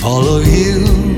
follow you.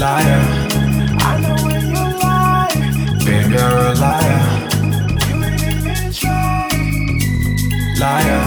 liar. I know when you lie. Baby, you're a liar. You ain't even try. Liar.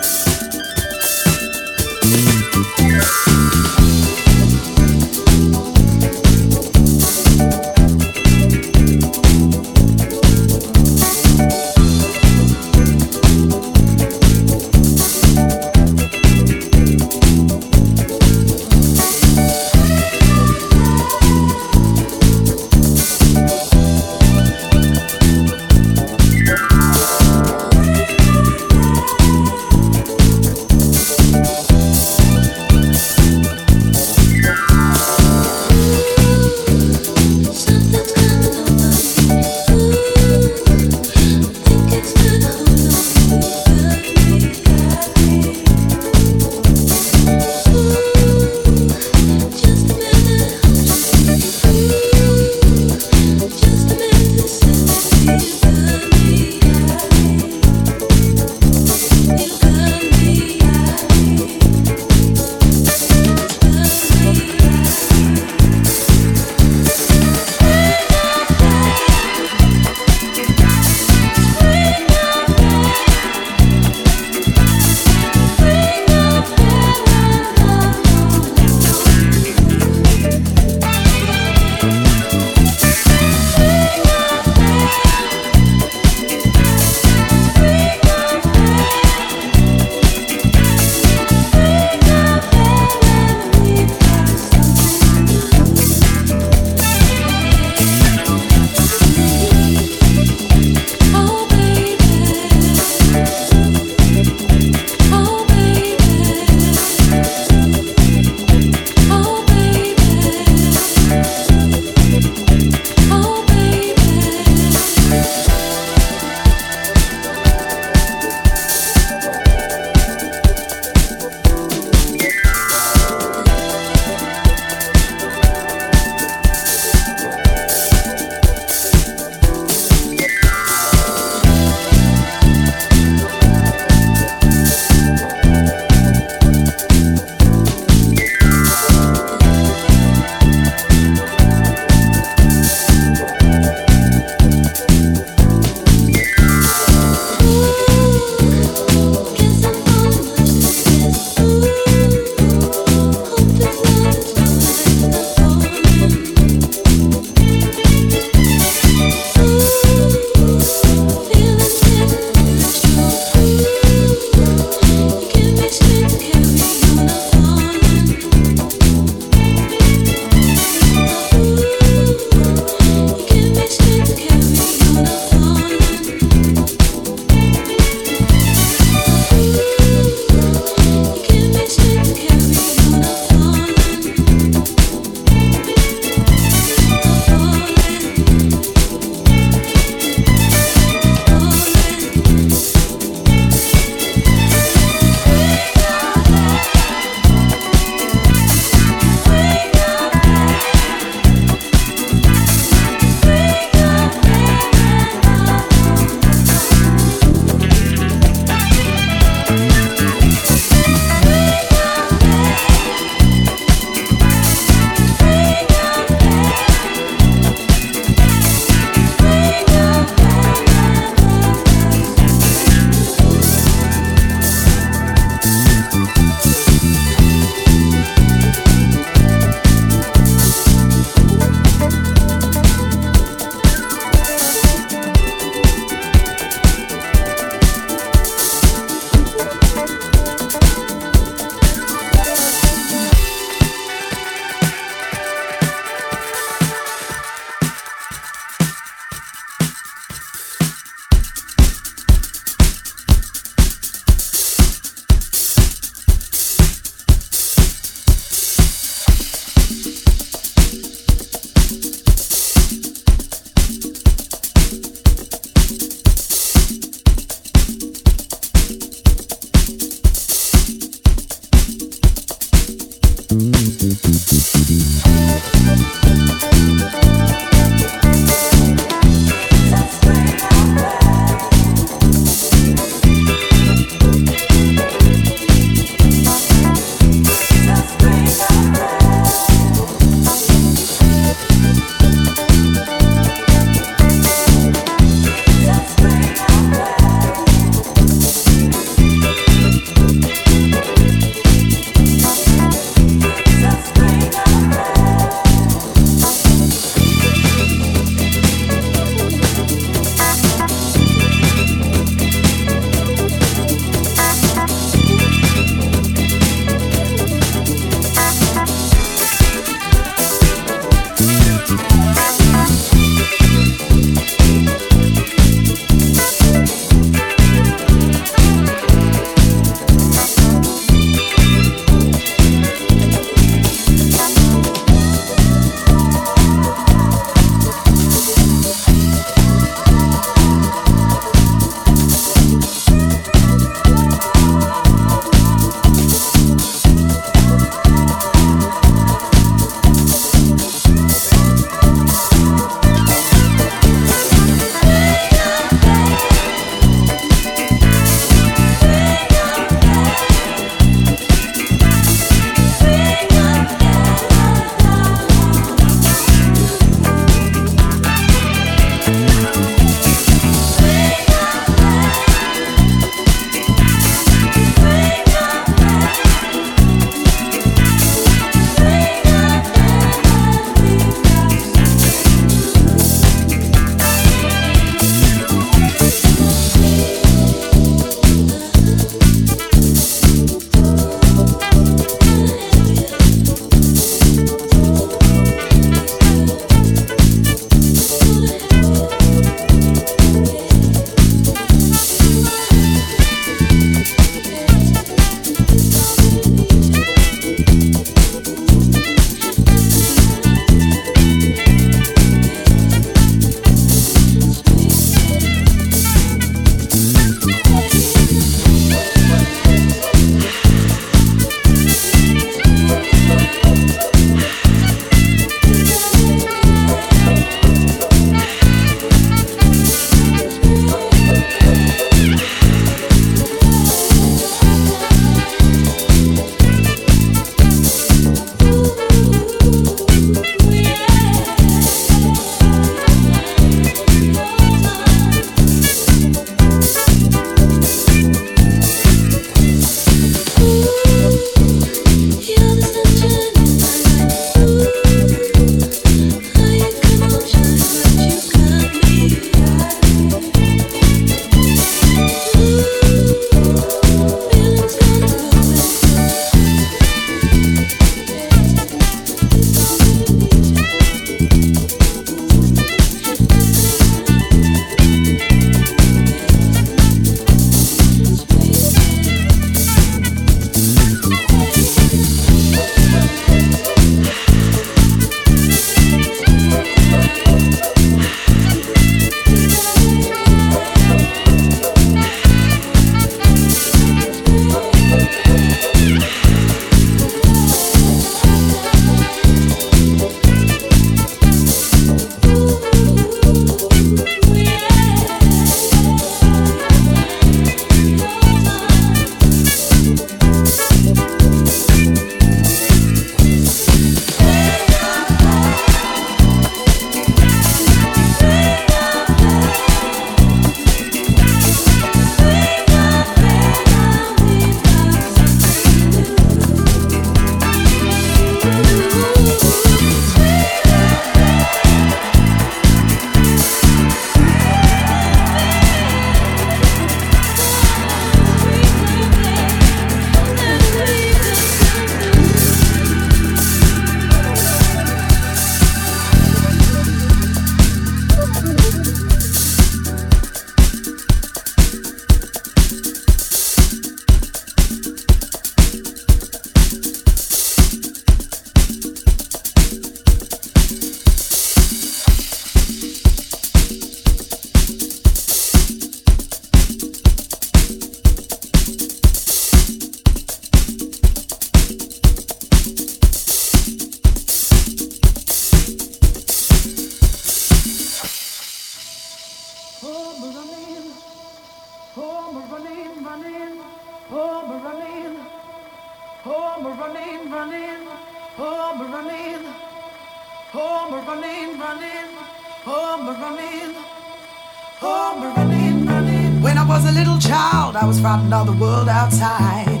forgotten all the world outside.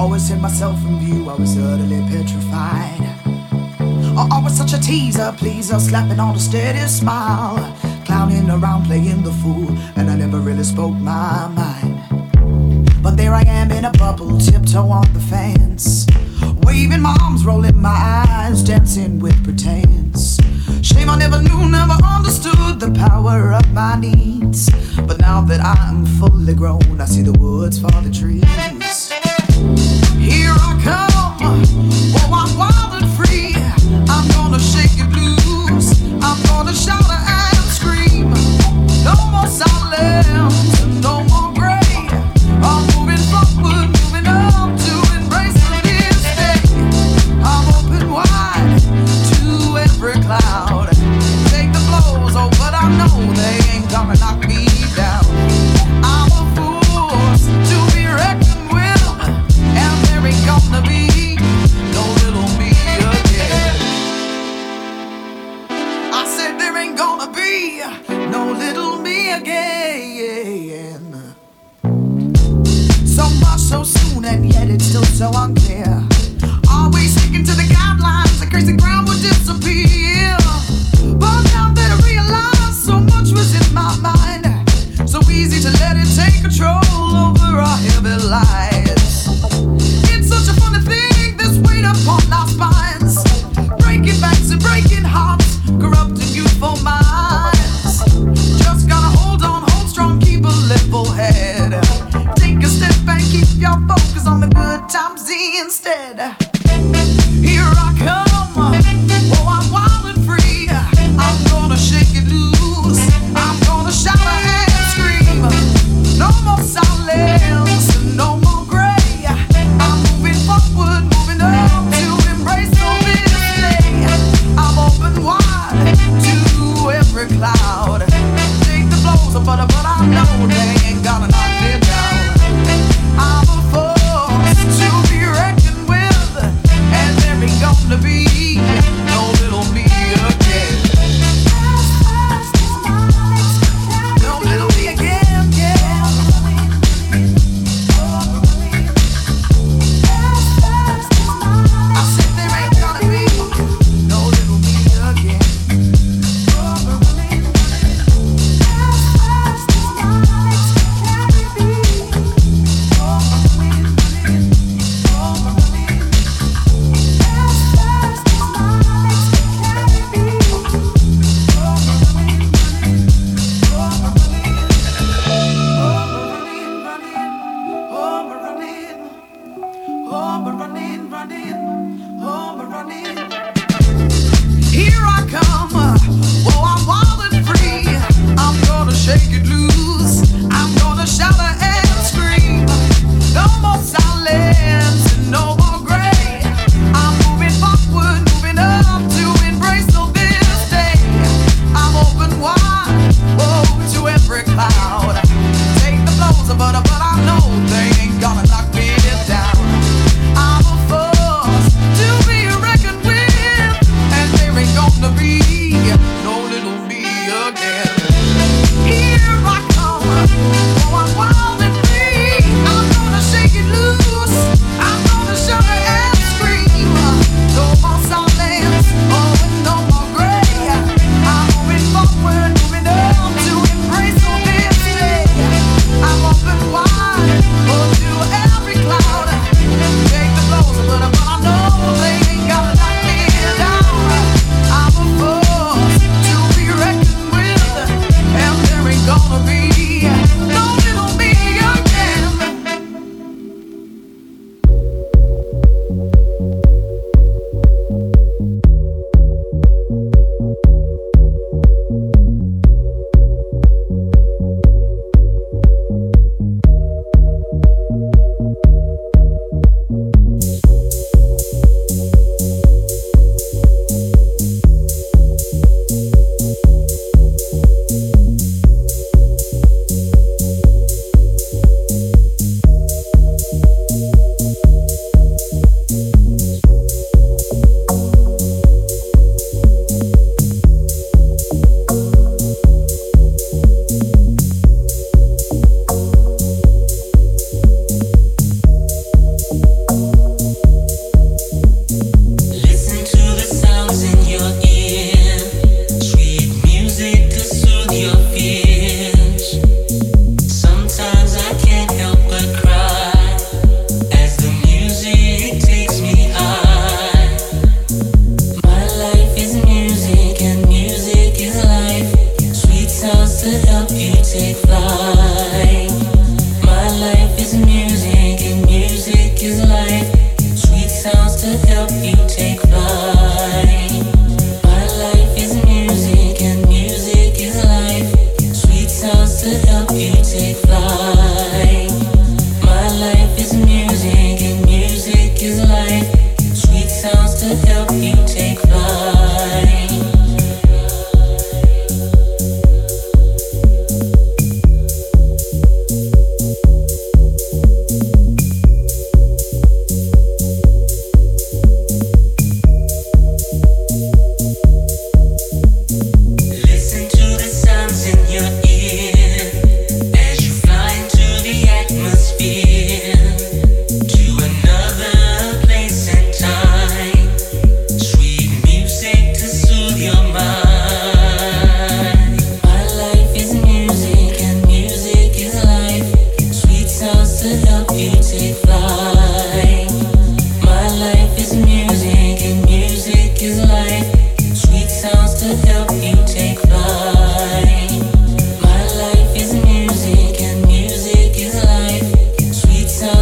Always hid myself from view, I was utterly petrified. I was such a teaser, pleaser, slapping on a steady smile. Clowning around, playing the fool, and I never really spoke my mind. But there I am in a bubble, tiptoe on the fence. Waving my arms, rolling my eyes, dancing with pretense. Shame I never knew, never understood the power of my needs. But now that I am fully grown, I see the woods for the trees. Here I come.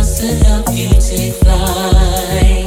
Sounds to help you take flight.